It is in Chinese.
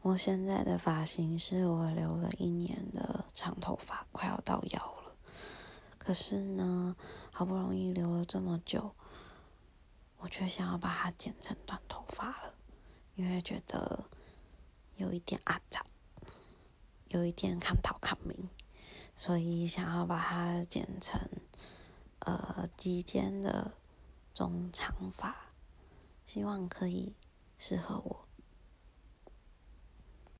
我现在的发型是我留了一年的长头发，快要到腰了。可是呢，好不容易留了这么久，我却想要把它剪成短头发了，因为觉得有一点阿杂，有一点看头看明，所以想要把它剪成呃及肩的中长发，希望可以适合我。